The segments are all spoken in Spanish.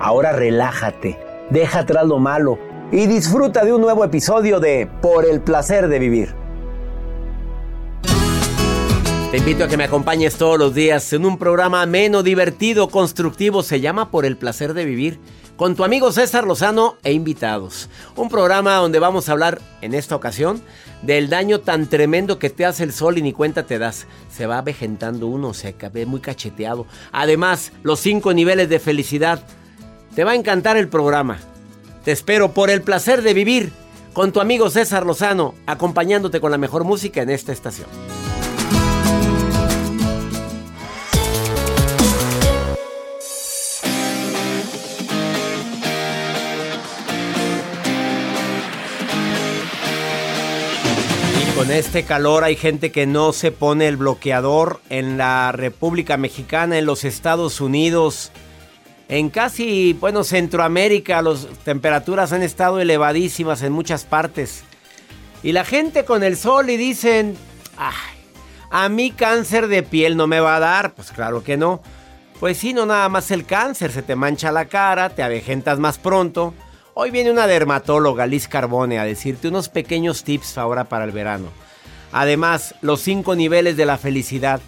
Ahora relájate, deja atrás lo malo y disfruta de un nuevo episodio de Por el placer de vivir. Te invito a que me acompañes todos los días en un programa ameno, divertido, constructivo. Se llama Por el placer de vivir. Con tu amigo César Lozano e invitados. Un programa donde vamos a hablar, en esta ocasión, del daño tan tremendo que te hace el sol y ni cuenta te das. Se va avejentando uno, se ve muy cacheteado. Además, los cinco niveles de felicidad. Te va a encantar el programa. Te espero por el placer de vivir con tu amigo César Lozano, acompañándote con la mejor música en esta estación. Con este calor hay gente que no se pone el bloqueador en la República Mexicana, en los Estados Unidos, en casi, bueno, Centroamérica, las temperaturas han estado elevadísimas en muchas partes. Y la gente con el sol y dicen, ay, a mí cáncer de piel no me va a dar. Pues claro que no. Pues sí, no nada más el cáncer, se te mancha la cara, te avejentas más pronto. Hoy viene una dermatóloga, Liz Carbone, a decirte unos pequeños tips ahora para el verano. Además, los cinco niveles de la felicidad.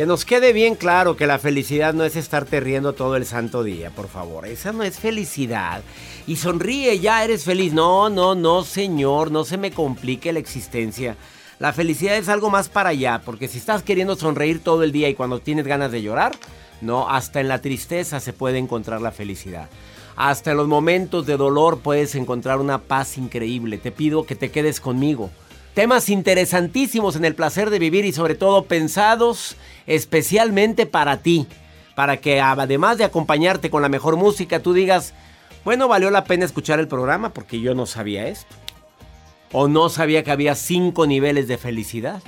Que nos quede bien claro que la felicidad no es estarte riendo todo el santo día, por favor. Esa no es felicidad. Y sonríe, ya eres feliz. No, no, no, señor, no se me complique la existencia. La felicidad es algo más para allá, porque si estás queriendo sonreír todo el día y cuando tienes ganas de llorar, no, hasta en la tristeza se puede encontrar la felicidad. Hasta en los momentos de dolor puedes encontrar una paz increíble. Te pido que te quedes conmigo. Temas interesantísimos en el placer de vivir y sobre todo pensados especialmente para ti. Para que además de acompañarte con la mejor música, tú digas, bueno, valió la pena escuchar el programa porque yo no sabía esto. O no sabía que había cinco niveles de felicidad.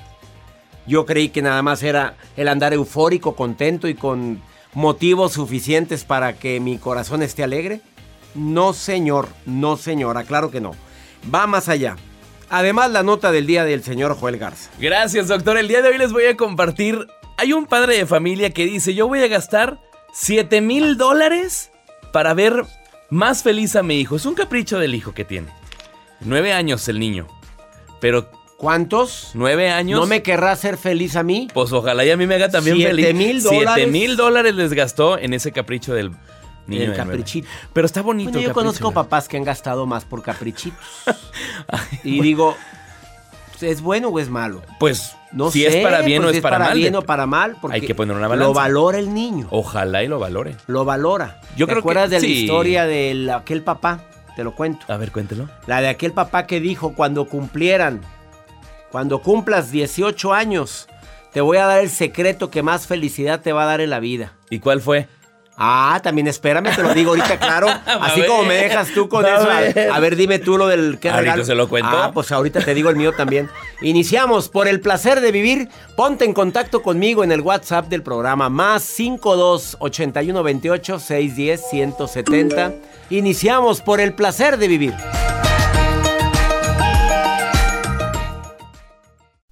Yo creí que nada más era el andar eufórico, contento y con motivos suficientes para que mi corazón esté alegre? No, señor, no, señora, claro que no. Va más allá. Además, la nota del día del señor Joel Garza. Gracias, doctor. El día de hoy les voy a compartir. Hay un padre de familia que dice: Yo voy a gastar 7 mil dólares para ver más feliz a mi hijo. Es un capricho del hijo que tiene. Nueve años el niño. Pero ¿Cuántos? Nueve años. ¿No me querrá hacer feliz a mí? Pues ojalá y a mí me haga también ¿Siete feliz. mil dólares? Siete mil dólares les gastó en ese capricho del niño. El caprichito. Pero está bonito. Bueno, yo capricho, conozco ¿no? papás que han gastado más por caprichitos. y digo, ¿es bueno o es malo? Pues No si sé, es para bien pues, o si es para mal. bien o para mal, porque Hay que poner una Lo balanza. valora el niño. Ojalá y lo valore. Lo valora. Yo ¿Te creo que acuerdas de la historia de aquel papá? Te lo cuento. A ver, cuéntelo. La de aquel papá que dijo cuando cumplieran, cuando cumplas 18 años, te voy a dar el secreto que más felicidad te va a dar en la vida. ¿Y cuál fue? Ah, también espérame, te lo digo ahorita, claro. Así como me dejas tú con eso. A, ver. a ver, dime tú lo del regalo. se lo cuento. Ah, pues ahorita te digo el mío también. Iniciamos por el placer de vivir. Ponte en contacto conmigo en el WhatsApp del programa más 52 81 28 610 170. Iniciamos por el placer de vivir.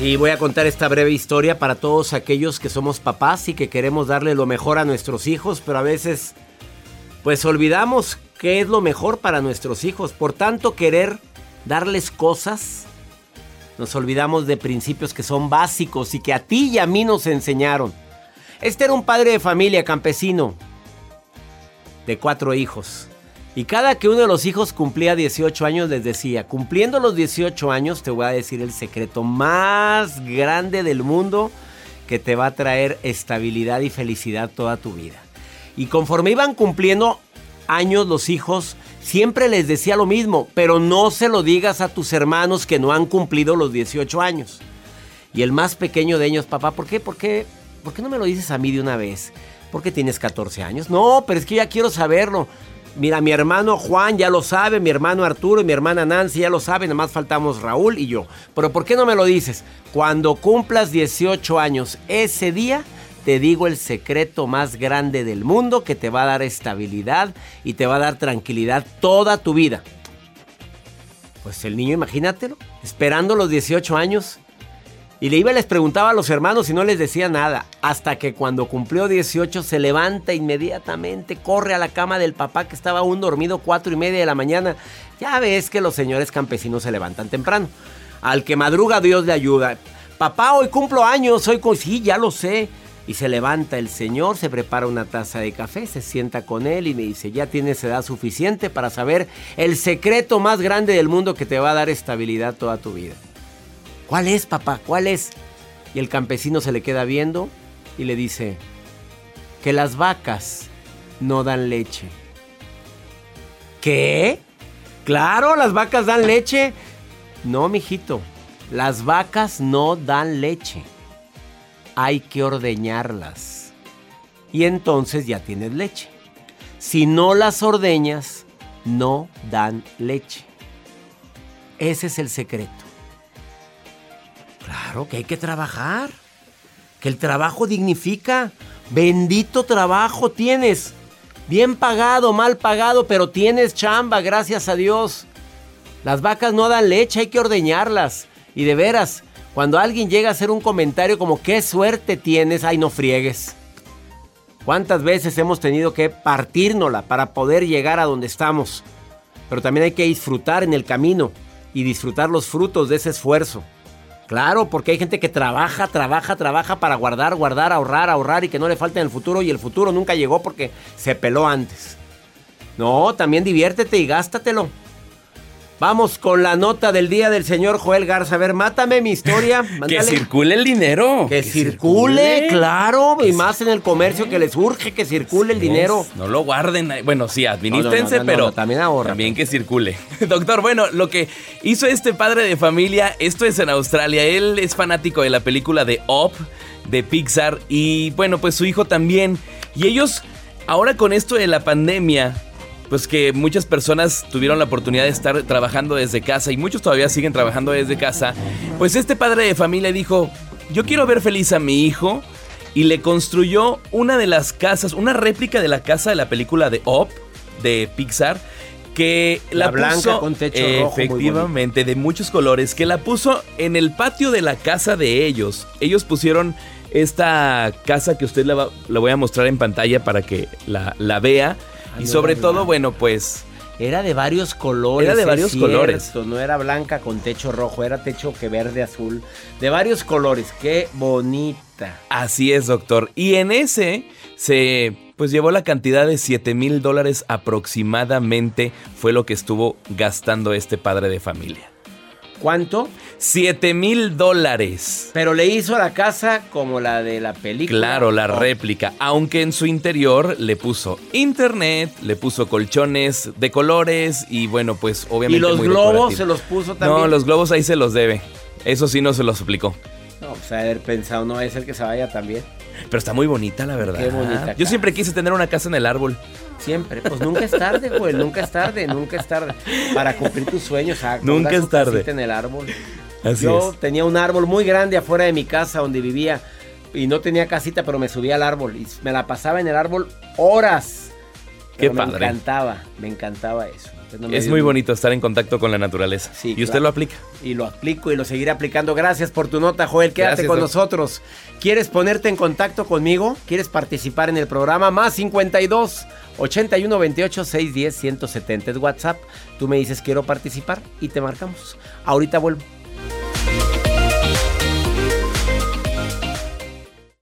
Y voy a contar esta breve historia para todos aquellos que somos papás y que queremos darle lo mejor a nuestros hijos, pero a veces pues olvidamos qué es lo mejor para nuestros hijos. Por tanto, querer darles cosas, nos olvidamos de principios que son básicos y que a ti y a mí nos enseñaron. Este era un padre de familia campesino de cuatro hijos. Y cada que uno de los hijos cumplía 18 años les decía, cumpliendo los 18 años te voy a decir el secreto más grande del mundo que te va a traer estabilidad y felicidad toda tu vida. Y conforme iban cumpliendo años los hijos, siempre les decía lo mismo, pero no se lo digas a tus hermanos que no han cumplido los 18 años. Y el más pequeño de ellos, papá, ¿por qué? ¿Por qué? ¿Por qué no me lo dices a mí de una vez? Porque tienes 14 años. No, pero es que ya quiero saberlo. Mira, mi hermano Juan ya lo sabe, mi hermano Arturo y mi hermana Nancy ya lo saben, nada más faltamos Raúl y yo. Pero ¿por qué no me lo dices? Cuando cumplas 18 años, ese día te digo el secreto más grande del mundo que te va a dar estabilidad y te va a dar tranquilidad toda tu vida. Pues el niño, imagínatelo, esperando los 18 años. Y le iba y les preguntaba a los hermanos y no les decía nada. Hasta que cuando cumplió 18 se levanta inmediatamente, corre a la cama del papá que estaba aún dormido cuatro y media de la mañana. Ya ves que los señores campesinos se levantan temprano. Al que madruga Dios le ayuda. Papá, hoy cumplo años, hoy... cu-". Sí, ya lo sé. Y se levanta el señor, se prepara una taza de café, se sienta con él y me dice, ya tienes edad suficiente para saber el secreto más grande del mundo que te va a dar estabilidad toda tu vida. ¿Cuál es, papá? ¿Cuál es? Y el campesino se le queda viendo y le dice que las vacas no dan leche. ¿Qué? Claro, las vacas dan leche. No, mijito, las vacas no dan leche. Hay que ordeñarlas. Y entonces ya tienes leche. Si no las ordeñas, no dan leche. Ese es el secreto. Claro que hay que trabajar. Que el trabajo dignifica. Bendito trabajo tienes. Bien pagado, mal pagado, pero tienes chamba, gracias a Dios. Las vacas no dan leche, hay que ordeñarlas. Y de veras, cuando alguien llega a hacer un comentario como qué suerte tienes, ay no friegues. ¿Cuántas veces hemos tenido que partírnosla para poder llegar a donde estamos? Pero también hay que disfrutar en el camino y disfrutar los frutos de ese esfuerzo. Claro, porque hay gente que trabaja, trabaja, trabaja para guardar, guardar, ahorrar, ahorrar y que no le falte en el futuro y el futuro nunca llegó porque se peló antes. No, también diviértete y gástatelo. Vamos con la nota del día del señor Joel Garza. A ver, mátame mi historia. que circule el dinero. Que, circule, claro. Y más en el comercio que les urge que circule el dinero. No lo guarden. Bueno, sí, administrense, pero también ahorra. También que circule. Doctor, bueno, lo que hizo este padre de familia, esto es en Australia. Él es fanático de la película de Up de Pixar y bueno, pues su hijo también. Y ellos, ahora con esto de la pandemia, pues que muchas personas tuvieron la oportunidad de estar trabajando desde casa y muchos todavía siguen trabajando desde casa, pues este padre de familia dijo, yo quiero ver feliz a mi hijo y le construyó una de las casas, una réplica de la casa de la película de Up de Pixar que la, blanca con techo rojo efectivamente de muchos colores que la puso en el patio de la casa de ellos. Ellos pusieron esta casa que usted la, voy a mostrar en pantalla para que la, la vea y sobre todo, bueno, pues... Era de varios colores. Era de varios colores. No era blanca con techo rojo, era techo que verde, azul. De varios colores. Qué bonita. Así es, doctor. Y en ese se pues llevó la cantidad de 7 mil dólares aproximadamente. Fue lo que estuvo gastando este padre de familia. ¿Cuánto? 7 mil dólares. Pero le hizo a la casa como la de la película. Claro, la réplica. Aunque en su interior le puso internet, le puso colchones de colores y bueno, pues obviamente. ¿Y los globos se los puso también? No, los globos ahí se los debe. Eso sí no se los explicó. No, pues haber pensado, no es el que se vaya también. Pero está muy bonita, la verdad. Qué bonita. Yo siempre quise tener una casa en el árbol. Siempre, pues nunca es tarde, güey, nunca es tarde, nunca es tarde. Para cumplir tus sueños, ah, nunca es tarde. en el árbol. Yo tenía un árbol muy grande afuera de mi casa donde vivía y no tenía casita, pero me subía al árbol y me la pasaba en el árbol horas. Qué padre. Me encantaba, me encantaba eso. es muy bonito estar en contacto con la naturaleza. Sí, y usted lo aplica. Y lo aplico y lo seguiré aplicando. Gracias por tu nota, Joel. Quédate con nosotros. ¿Quieres ponerte en contacto conmigo? ¿Quieres participar en el programa? Más 52 81 28 610 170 es WhatsApp. Tú me dices quiero participar y te marcamos. Ahorita vuelvo.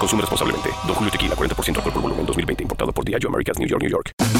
Consume responsablemente. Don Julio Tequila, 40% alcohol por volumen, 2020. Importado por Diageo Americas, New York, New York.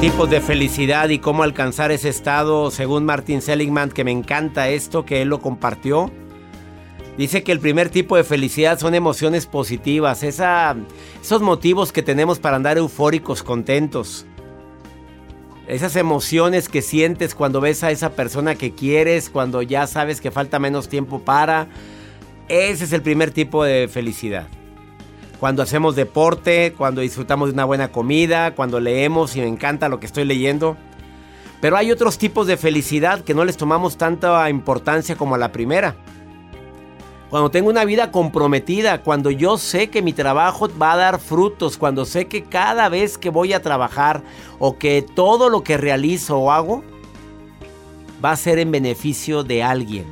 Tipos de felicidad y cómo alcanzar ese estado, según Martin Seligman, que me encanta esto, que él lo compartió. Dice que el primer tipo de felicidad son emociones positivas, esa, esos motivos que tenemos para andar eufóricos, contentos. Esas emociones que sientes cuando ves a esa persona que quieres, cuando ya sabes que falta menos tiempo para. Ese es el primer tipo de felicidad. Cuando hacemos deporte, cuando disfrutamos de una buena comida, cuando leemos y me encanta lo que estoy leyendo. Pero hay otros tipos de felicidad que no les tomamos tanta importancia como a la primera. Cuando tengo una vida comprometida, cuando yo sé que mi trabajo va a dar frutos, cuando sé que cada vez que voy a trabajar o que todo lo que realizo o hago va a ser en beneficio de alguien.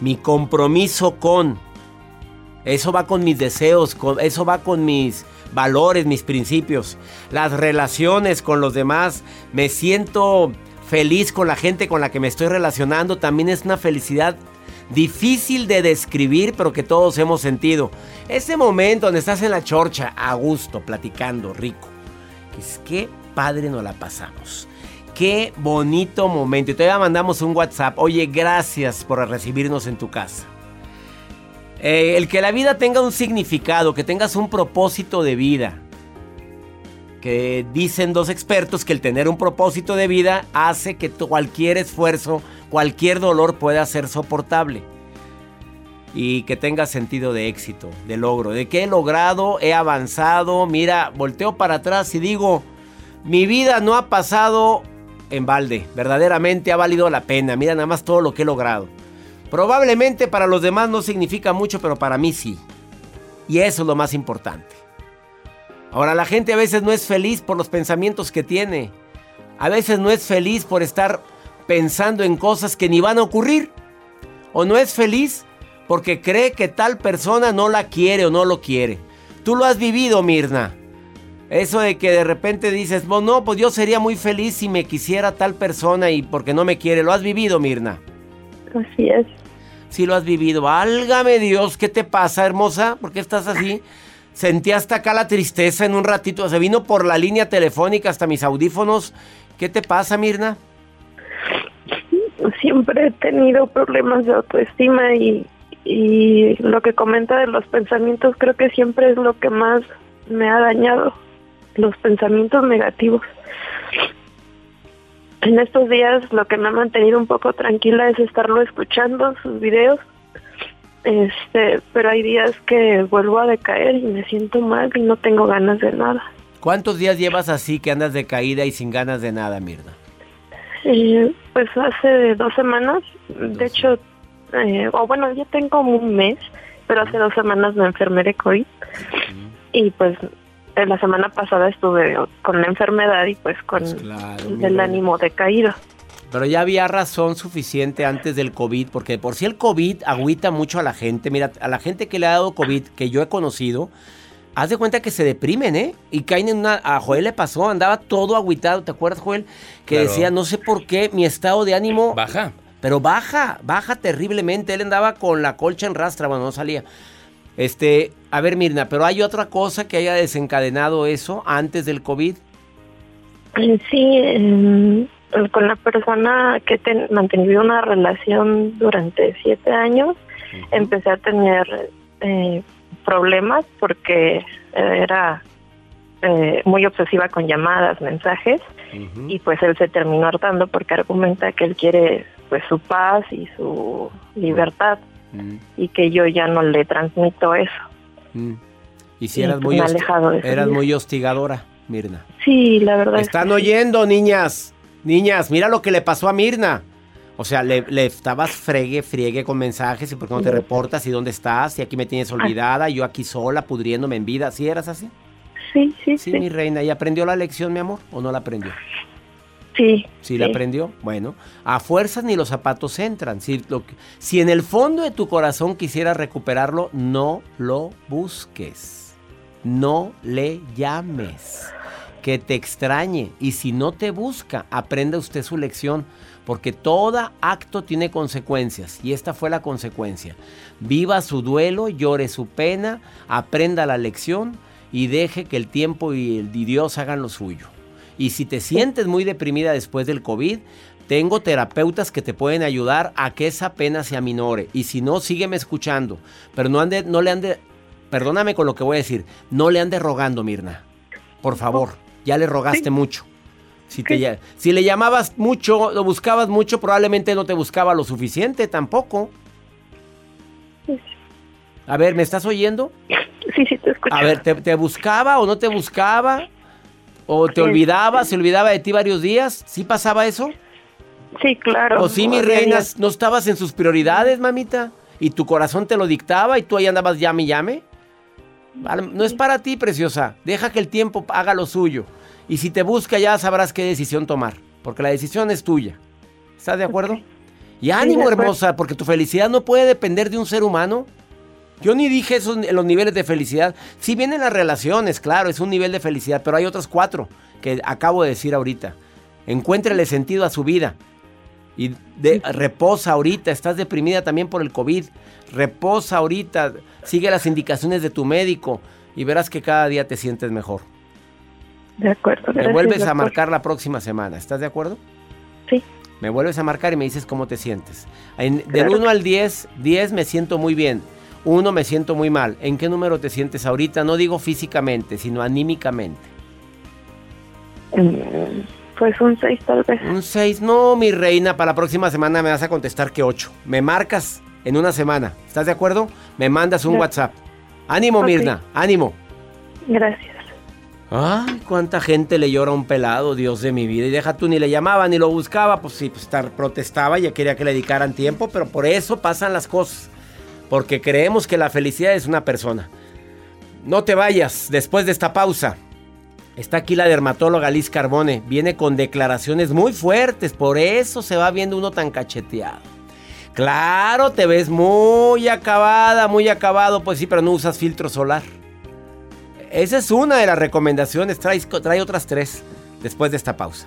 Mi compromiso con, eso va con mis deseos, eso va con mis valores, mis principios, las relaciones con los demás, me siento feliz con la gente con la que me estoy relacionando, también es una felicidad difícil de describir, pero que todos hemos sentido. Ese momento donde estás en la chorcha, a gusto, platicando, rico. Es que padre nos la pasamos. Qué bonito momento. Y todavía mandamos un WhatsApp. Oye, gracias por recibirnos en tu casa. Eh, el que la vida tenga un significado, que tengas un propósito de vida. Que dicen dos expertos que el tener un propósito de vida hace que cualquier esfuerzo cualquier dolor pueda ser soportable. Y que tenga sentido de éxito, de logro, de que he logrado, he avanzado. Mira, volteo para atrás y digo, mi vida no ha pasado en balde, verdaderamente ha valido la pena. Mira nada más todo lo que he logrado. Probablemente para los demás no significa mucho, pero para mí sí. Y eso es lo más importante. Ahora, la gente a veces no es feliz por los pensamientos que tiene. A veces no es feliz por estar pensando en cosas que ni van a ocurrir. O no es feliz porque cree que tal persona no la quiere o no lo quiere. Tú lo has vivido, Mirna. Eso de que de repente dices, no, pues yo sería muy feliz si me quisiera tal persona y porque no me quiere. ¿Lo has vivido, Mirna? Así es. Sí lo has vivido. Válgame Dios, ¿qué te pasa, hermosa? ¿Por qué estás así? Sentí hasta acá la tristeza en un ratito. Se vino por la línea telefónica hasta mis audífonos. ¿Qué te pasa, Mirna? siempre he tenido problemas de autoestima y, y lo que comenta de los pensamientos creo que siempre es lo que más me ha dañado, los pensamientos negativos. En estos días lo que me ha mantenido un poco tranquila es estarlo escuchando, sus videos, este, pero hay días que vuelvo a decaer y me siento mal y no tengo ganas de nada. ¿Cuántos días llevas así que andas decaída y sin ganas de nada, Mirna? Eh, pues hace dos semanas, de hecho, eh, o bueno, ya tengo un mes, pero hace dos semanas me enfermé de COVID y pues la semana pasada estuve con la enfermedad y pues con pues el ánimo decaído. Pero ya había razón suficiente antes del COVID, porque por si el COVID agüita mucho a la gente. Mira, a la gente que le ha dado COVID, que yo he conocido, haz de cuenta que se deprimen, ¿eh? Y caen en una... A Joel le pasó, andaba todo agüitado, ¿te acuerdas, Joel? Que decía, no sé por qué, mi estado de ánimo... Baja. Pero baja, baja terriblemente. Él andaba con la colcha en rastra, bueno, no salía. Este, a ver, Mirna, pero hay otra cosa que haya desencadenado eso antes del COVID. Sí, em, con la persona que he mantenido una relación durante siete años, empecé a tener eh, problemas porque eh, era eh, muy obsesiva con llamadas, mensajes, y pues él se terminó hartando porque argumenta que él quiere pues su paz y su libertad y que yo ya no le transmito eso. Y si eras, muy, eras muy hostigadora, Mirna. Sí, la verdad. Están oyendo, niñas. Niñas, mira lo que le pasó a Mirna. O sea, le, estabas fregue, friegue con mensajes y por qué no te reportas y dónde estás y aquí me tienes olvidada, y yo aquí sola pudriéndome en vida. ¿Sí eras así? Sí, sí, sí. Sí, mi reina. ¿Y aprendió la lección, mi amor? ¿O no la aprendió? Sí. ¿Sí, la aprendió? Bueno, a fuerzas ni los zapatos entran. Si, lo, si en el fondo de tu corazón quisieras recuperarlo, no lo busques. No le llames. Que te extrañe. Y si no te busca, aprenda usted su lección porque todo acto tiene consecuencias y esta fue la consecuencia. Viva su duelo, llore su pena, aprenda la lección y deje que el tiempo y el Dios hagan lo suyo. Y si te sientes muy deprimida después del COVID, tengo terapeutas que te pueden ayudar a que esa pena se aminore. Y si no, sígueme escuchando. Pero no, ande, no le ande, perdóname con lo que voy a decir, no le ande rogando, Mirna. Por favor, ya le rogaste mucho. Si, te, si le llamabas mucho, lo buscabas mucho, probablemente no te buscaba lo suficiente tampoco. A ver, ¿me estás oyendo? Sí, sí, te escucho. A ver, ¿te, buscaba o no te buscaba? ¿O te olvidaba? ¿Se olvidaba de ti varios días? ¿Sí pasaba eso? Sí, claro. ¿O sí, mi reina, no estabas en sus prioridades, mamita? ¿Y tu corazón te lo dictaba y tú ahí andabas llame y llame? No es para ti, preciosa. Deja que el tiempo haga lo suyo. Y si te busca ya sabrás qué decisión tomar. Porque la decisión es tuya. ¿Estás de acuerdo? Y ánimo, hermosa, porque tu felicidad no puede depender de un ser humano. Yo ni dije esos los niveles de felicidad. Si vienen las relaciones, claro, es un nivel de felicidad, pero hay otros cuatro que acabo de decir ahorita. Encuéntrele sentido a su vida. Y de, reposa ahorita, estás deprimida también por el COVID. Reposa ahorita, sigue las indicaciones de tu médico y verás que cada día te sientes mejor. De acuerdo. Me vuelves a marcar la próxima semana, ¿estás de acuerdo? Sí. Me vuelves a marcar y me dices cómo te sientes. del 1 al 10, 10 me siento muy bien. 1 me siento muy mal. ¿En qué número te sientes ahorita? No digo físicamente, sino anímicamente. Mm, pues un 6 tal vez. Un 6, no, mi reina, para la próxima semana me vas a contestar que 8. Me marcas en una semana. ¿Estás de acuerdo? Me mandas un WhatsApp. Ánimo, Mirna, ánimo. Gracias. Ay, cuánta gente le llora a un pelado, Dios de mi vida. Y deja tú, ni le llamaba, ni lo buscaba. Pues sí, pues protestaba, ya quería que le dedicaran tiempo, pero por eso pasan las cosas. Porque creemos que la felicidad es una persona. No te vayas después de esta pausa. Está aquí la dermatóloga Liz Carbone. Viene con declaraciones muy fuertes. Por eso se va viendo uno tan cacheteado. Claro, te ves muy acabada, muy acabado. Pues sí, pero no usas filtro solar. Esa es una de las recomendaciones. Trae, trae otras tres después de esta pausa.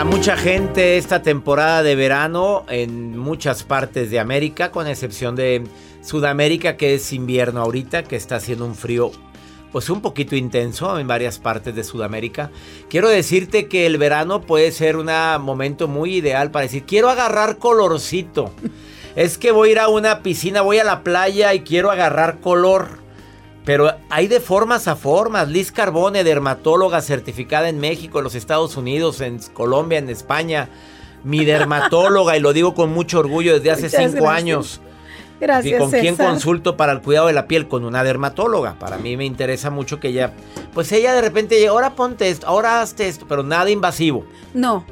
Para mucha gente esta temporada de verano en muchas partes de América, con excepción de Sudamérica que es invierno ahorita, que está haciendo un frío pues un poquito intenso en varias partes de Sudamérica. Quiero decirte que el verano puede ser un momento muy ideal para decir, quiero agarrar colorcito. Es que voy a ir a una piscina, voy a la playa y quiero agarrar color. Pero hay de formas a formas. Liz Carbone, dermatóloga certificada en México, en los Estados Unidos, en Colombia, en España. Mi dermatóloga, y lo digo con mucho orgullo desde hace Muchas cinco gracias. años. Gracias, ¿Y con quién consulto para el cuidado de la piel? Con una dermatóloga. Para mí me interesa mucho que ella, pues ella de repente llega, ahora ponte esto, ahora hazte esto, pero nada invasivo. No,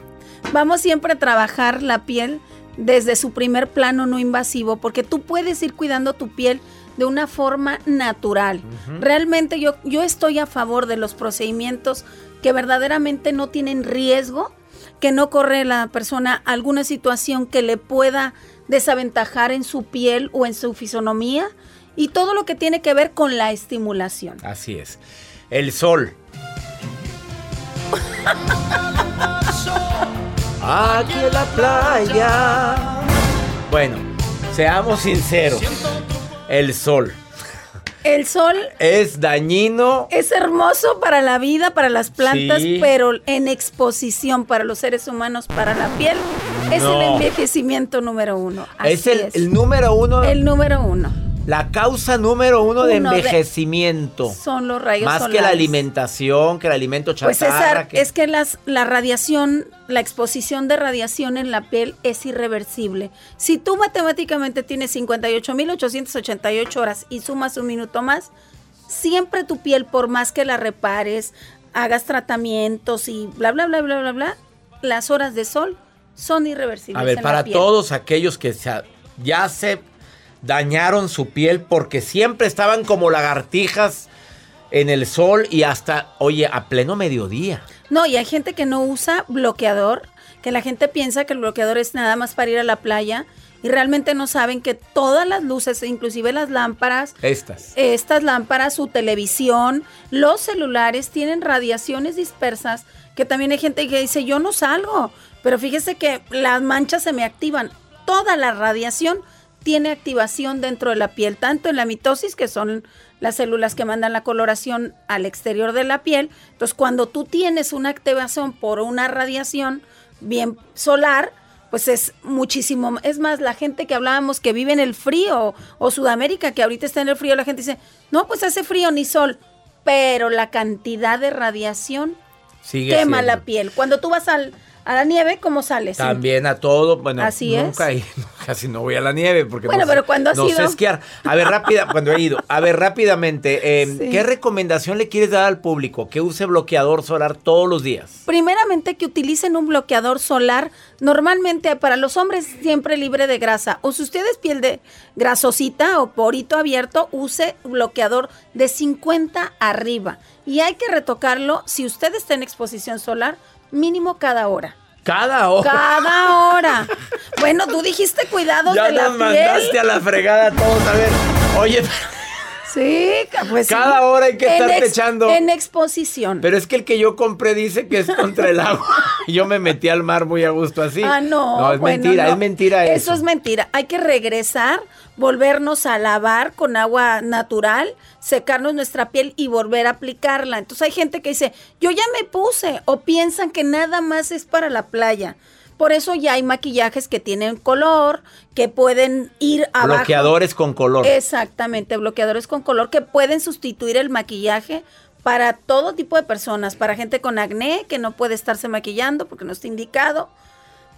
vamos siempre a trabajar la piel desde su primer plano no invasivo, porque tú puedes ir cuidando tu piel de una forma natural. Realmente yo, yo estoy a favor de los procedimientos que verdaderamente no tienen riesgo, que no corre la persona alguna situación que le pueda desaventajar en su piel o en su fisonomía y todo lo que tiene que ver con la estimulación. Así es. El sol. Aquí en la playa. Bueno, seamos sinceros. El sol El sol es dañino. Es hermoso para la vida, para las plantas, Sí. pero en exposición para los seres humanos, para la piel, es No. el envejecimiento número uno. Así Es el, el número uno. El número uno. La causa número uno de Uno de- envejecimiento. Son los rayos Más que la alimentación, que el alimento Pues chatarra. César, que- es que las, la radiación, la exposición de radiación en la piel es irreversible. Si tú matemáticamente tienes 58.888 horas y sumas un minuto más, siempre tu piel, por más que la repares, hagas tratamientos y bla, bla, bla, bla, bla, bla, las horas de sol son irreversibles. A ver, en la para piel. todos aquellos que ya se dañaron su piel porque siempre estaban como lagartijas en el sol y hasta, oye, a pleno mediodía. No, y hay gente que no usa bloqueador, que la gente piensa que el bloqueador es nada más para ir a la playa y realmente no saben que todas las luces, inclusive las lámparas, Estas. estas lámparas, su televisión, los celulares tienen radiaciones dispersas, que también hay gente que dice, yo no salgo, pero fíjese que las manchas se me activan. Toda la radiación tiene activación dentro de la piel, tanto en la mitosis, que son las células que mandan la coloración al exterior de la piel. Entonces, cuando tú tienes una activación por una radiación bien solar, pues es muchísimo. Es más, la gente que hablábamos que vive en el frío o Sudamérica, que ahorita está en el frío, la gente dice, no, pues hace frío ni sol, pero la cantidad de radiación Sigue quema siendo. la piel. Cuando tú vas al, a la nieve, ¿cómo sales? También a todo, bueno, Así es. nunca he- casi no voy a la nieve porque Bueno, no pero ¿cuándo has no sé ido? esquiar. A ver, rápida, cuando he ido. A ver, rápidamente, eh, Sí. ¿qué recomendación le quieres dar al público? Que use bloqueador solar todos los días. Primeramente que utilicen un bloqueador solar, normalmente para los hombres siempre libre de grasa. O si usted es piel de grasosita o porito abierto, use bloqueador de 50 arriba. Y hay que retocarlo si usted está en exposición solar, mínimo cada hora. Cada hora. Cada hora. Bueno, tú dijiste cuidados ya de la nos mandaste a la fregada todos. A ver, oye, Sí, pues sí. Cada hora hay que En estarte ex- echando. En exposición. pero es que el que yo compré dice que es contra el agua. Yo me metí al mar muy a gusto así. Ah, no. No, es bueno, mentira, no. es mentira eso. Eso es mentira. Hay que regresar, volvernos a lavar con agua natural, secarnos nuestra piel y volver a aplicarla. Entonces hay gente que dice, yo ya me puse, o piensan que nada más es para la playa. Por eso ya hay maquillajes que tienen color, que pueden ir abajo. Bloqueadores con color. Exactamente, bloqueadores con color que pueden sustituir el maquillaje para todo tipo de personas, para gente con acné que no puede estarse maquillando porque no está indicado,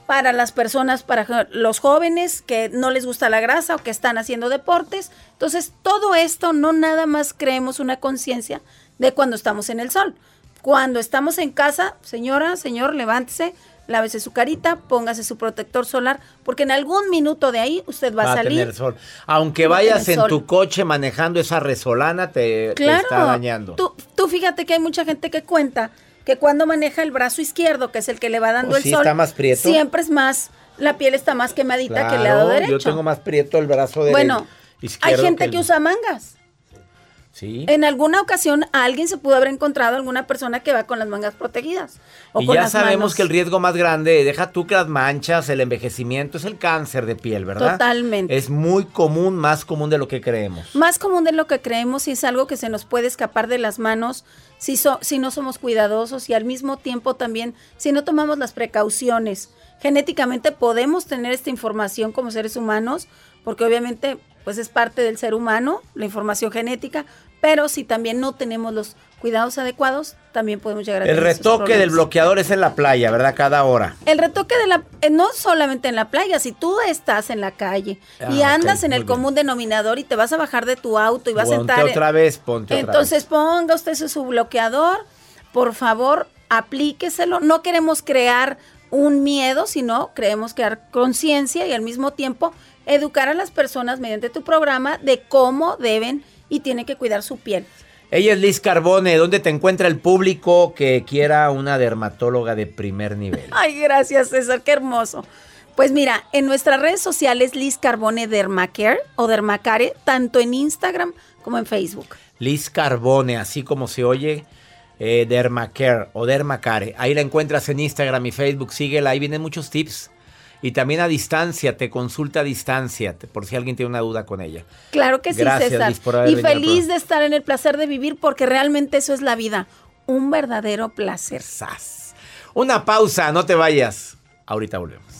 para las personas, para los jóvenes que no les gusta la grasa o que están haciendo deportes. Entonces, todo esto no nada más creemos una conciencia de cuando estamos en el sol. Cuando estamos en casa, señora, señor, levántese, lávese su carita, póngase su protector solar, porque en algún minuto de ahí usted va, Va a a salir. tener sol. Aunque Va vayas en sol. tu coche manejando esa resolana, te, está dañando. Tú, tú fíjate que hay mucha gente que cuenta que cuando maneja el brazo izquierdo, que es el que le va dando Pues el sí, sol, está más prieto. siempre es más, la piel está más quemadita que el lado derecho. Yo tengo más prieto el brazo derecho. bueno, hay gente el- que usa mangas. Sí. En alguna ocasión alguien se pudo haber encontrado alguna persona que va con las mangas protegidas. O y con ya las sabemos manos. que el riesgo más grande, deja tú que las manchas, el envejecimiento, es el cáncer de piel, ¿verdad? Totalmente. Es muy común, más común de lo que creemos. Más común de lo que creemos y es algo que se nos puede escapar de las manos si, so- si no somos cuidadosos y al mismo tiempo también si no tomamos las precauciones. Genéticamente podemos tener esta información como seres humanos porque obviamente pues es parte del ser humano, la información genética, pero si también no tenemos los cuidados adecuados, también podemos llegar a El tener retoque del bloqueador es en la playa, ¿verdad? Cada hora. El retoque de la, eh, no solamente en la playa, si tú estás en la calle y Ah, andas ok, en el bien. común denominador y te vas a bajar de tu auto y vas a Ponte sentar. otra vez, ponte otra Entonces ponga usted su, bloqueador, por favor, aplíqueselo. No queremos crear un miedo, sino queremos crear conciencia y al mismo tiempo educar a las personas mediante tu programa de cómo deben y tienen que cuidar su piel. Ella es Liz Carbone. ¿Dónde te encuentra el público que quiera una dermatóloga de primer nivel? Ay, gracias César, qué hermoso. Pues mira, en nuestras redes sociales Liz Carbone Dermacare o Dermacare, tanto en Instagram como en Facebook. Liz Carbone, así como se oye, eh, Dermacare o Dermacare. Ahí la encuentras en Instagram y Facebook. Síguela, ahí vienen muchos tips. Y también a distancia, te consulta a distancia, por si alguien tiene una duda con ella. Claro que sí, Gracias, César. Y feliz de estar en el placer de vivir porque realmente eso es la vida. Un verdadero placer. Una pausa, no te vayas. Ahorita volvemos.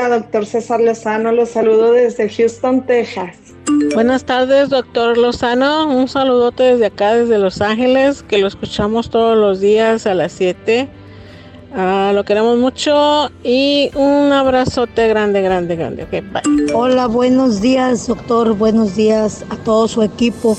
Hola, doctor César Lozano, los saludo desde Houston, Texas. Buenas tardes, doctor Lozano. Un saludote desde acá, desde Los Ángeles, que lo escuchamos todos los días a las 7. Ah, lo queremos mucho y un abrazote grande, grande, grande. Ok, bye. Hola, buenos días, doctor. Buenos días a todo su equipo.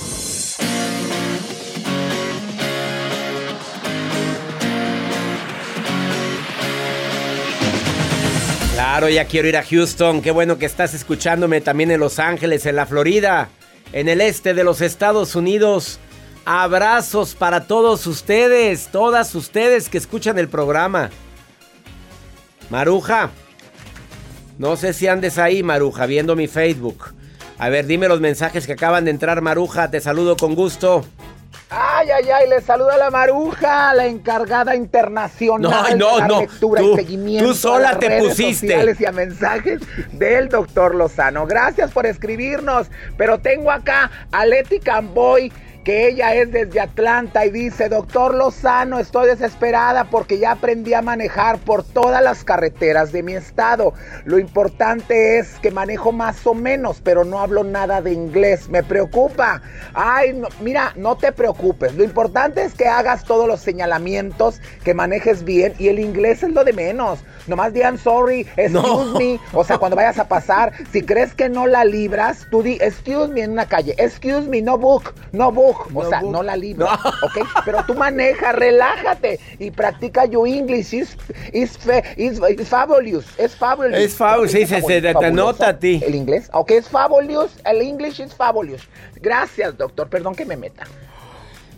Claro, ya quiero ir a Houston. Qué bueno que estás escuchándome también en Los Ángeles, en la Florida, en el este de los Estados Unidos. Abrazos para todos ustedes, todas ustedes que escuchan el programa. Maruja, no sé si andes ahí, Maruja, viendo mi Facebook. A ver, dime los mensajes que acaban de entrar, Maruja. Te saludo con gusto. Ay, ay, ay, le saluda la Maruja, la encargada internacional No, no, de dar no, lectura tú- y seguimiento tú sola a las te redes pusiste. sociales y a mensajes del doctor Lozano. Gracias por escribirnos, pero tengo acá a Leti Camboy que ella es desde Atlanta y dice, doctor Lozano, estoy desesperada porque ya aprendí a manejar por todas las carreteras de mi estado. Lo importante es que manejo más o menos, pero no hablo nada de inglés. Me preocupa. Ay, mira, no te preocupes. Lo importante es que hagas todos los señalamientos, que manejes bien y el inglés es lo de menos. Nomás digan sorry, excuse me. O sea, cuando vayas a pasar, si crees que no la libras, tú di excuse me en una calle. Excuse me, no book, no book. O sea, no la libras, ¿ok? Pero tú maneja, relájate y practica your English. Is, is, is, fabulous. Es fabulous. Es fabulous, sí, se, se te nota a ti. El inglés, ok, es fabulous. El English es fabulous. Gracias, doctor. Perdón que me meta.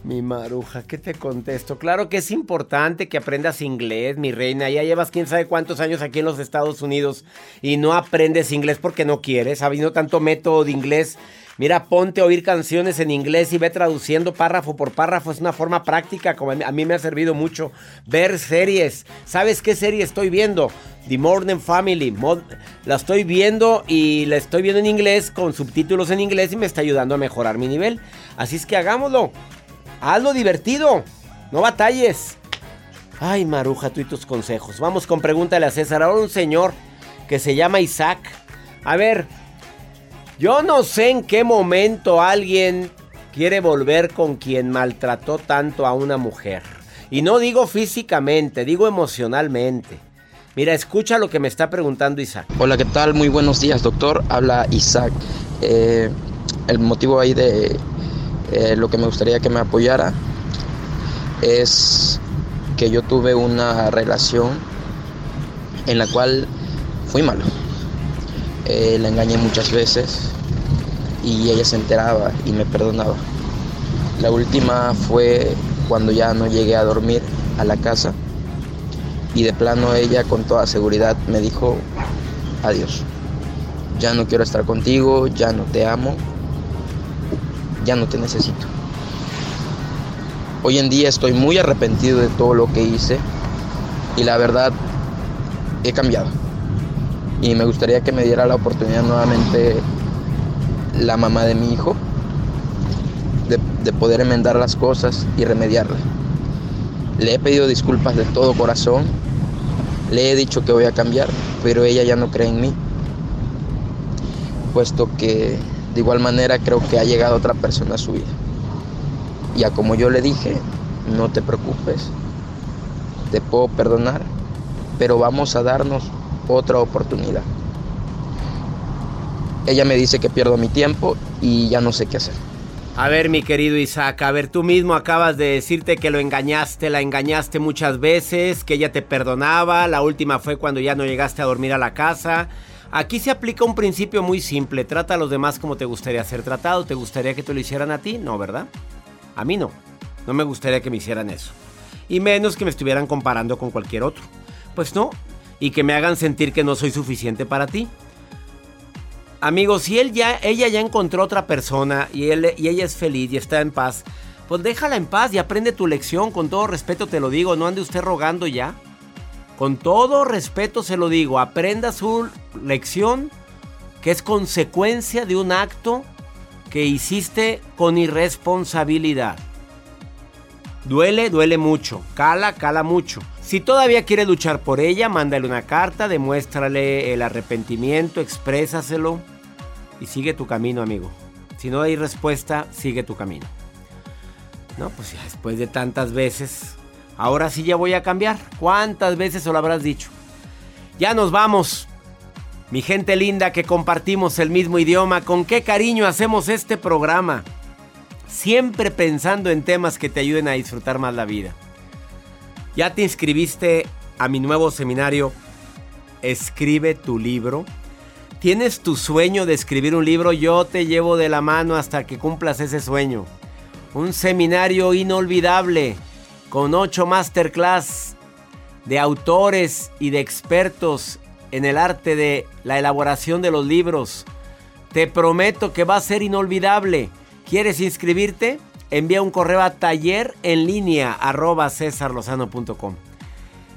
Mi maruja, ¿qué te contesto? Claro que es importante que aprendas inglés, mi reina. Ya llevas quién sabe cuántos años aquí en los Estados Unidos y no aprendes inglés porque no quieres. Habiendo tanto método de inglés. Mira, ponte a oír canciones en inglés y ve traduciendo párrafo por párrafo. Es una forma práctica, como a mí me ha servido mucho. Ver series. ¿Sabes qué serie estoy viendo? The Morning Family. la estoy viendo y la estoy viendo en inglés con subtítulos en inglés y me está ayudando a mejorar mi nivel. Así es que hagámoslo. Hazlo divertido. No batalles. Ay, Maruja, tú y tus consejos. Vamos con pregúntale a César. Ahora un señor que se llama Isaac. A ver, yo no sé en qué momento alguien quiere volver con quien maltrató tanto a una mujer. Y no digo físicamente, digo emocionalmente. Mira, escucha lo que me está preguntando Isaac. Hola, ¿qué tal? Muy buenos días, doctor. Habla Isaac. Eh, el motivo ahí de eh, lo que me gustaría que me apoyara es que yo tuve una relación en la cual fui malo. Eh, la engañé muchas veces y ella se enteraba y me perdonaba. La última fue cuando ya no llegué a dormir a la casa y de plano ella con toda seguridad me dijo adiós. Ya no quiero estar contigo, ya no te amo ya no te necesito. Hoy en día estoy muy arrepentido de todo lo que hice y la verdad he cambiado. Y me gustaría que me diera la oportunidad nuevamente la mamá de mi hijo de, poder enmendar las cosas y remediarla. Le he pedido disculpas de todo corazón, le he dicho que voy a cambiar, pero ella ya no cree en mí, puesto que de igual manera creo que ha llegado otra persona a su vida. Ya como yo le dije, no te preocupes, te puedo perdonar, pero vamos a darnos otra oportunidad. Ella me dice que pierdo mi tiempo y ya no sé qué hacer. A ver, mi querido Isaac, a ver, tú mismo acabas de decirte que lo engañaste, la engañaste muchas veces, que ella te perdonaba, la última fue cuando ya no llegaste a dormir a la casa. Aquí se aplica un principio muy simple. Trata a los demás como te gustaría ser tratado. ¿Te gustaría que te lo hicieran a ti? No, ¿verdad? A mí no. No me gustaría que me hicieran eso. Y menos que me estuvieran comparando con cualquier otro. Pues no. Y que me hagan sentir que no soy suficiente para ti. Amigos, si él ya, ella ya encontró otra persona y, él, y ella es feliz y está en paz, pues déjala en paz y aprende tu lección. Con todo respeto te lo digo, no ande usted rogando ya. Con todo respeto se lo digo, aprenda su lección que es consecuencia de un acto que hiciste con irresponsabilidad. Duele, duele mucho. Cala, cala mucho. Si todavía quiere luchar por ella, mándale una carta, demuéstrale el arrepentimiento, exprésaselo y sigue tu camino, amigo. Si no hay respuesta, sigue tu camino. No, pues ya después de tantas veces Ahora sí ya voy a cambiar. ¿Cuántas veces se lo habrás dicho? Ya nos vamos. Mi gente linda que compartimos el mismo idioma, con qué cariño hacemos este programa. Siempre pensando en temas que te ayuden a disfrutar más la vida. ¿Ya te inscribiste a mi nuevo seminario? Escribe tu libro. ¿Tienes tu sueño de escribir un libro? Yo te llevo de la mano hasta que cumplas ese sueño. Un seminario inolvidable con ocho masterclass de autores y de expertos en el arte de la elaboración de los libros. Te prometo que va a ser inolvidable. ¿Quieres inscribirte? Envía un correo a taller en línea arroba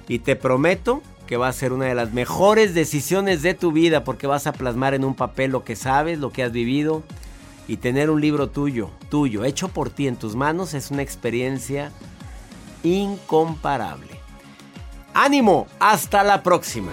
Y te prometo que va a ser una de las mejores decisiones de tu vida porque vas a plasmar en un papel lo que sabes, lo que has vivido Y tener un libro tuyo, tuyo, hecho por ti en tus manos es una experiencia incomparable. Ánimo, hasta la próxima.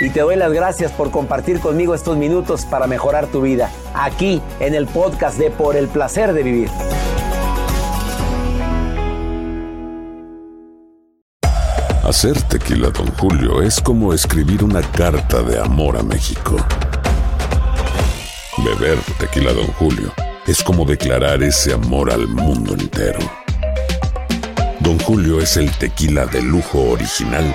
Y te doy las gracias por compartir conmigo estos minutos para mejorar tu vida, aquí en el podcast de Por el Placer de Vivir. Hacer tequila, Don Julio, es como escribir una carta de amor a México. Beber tequila, Don Julio, es como declarar ese amor al mundo entero. Don Julio es el tequila de lujo original,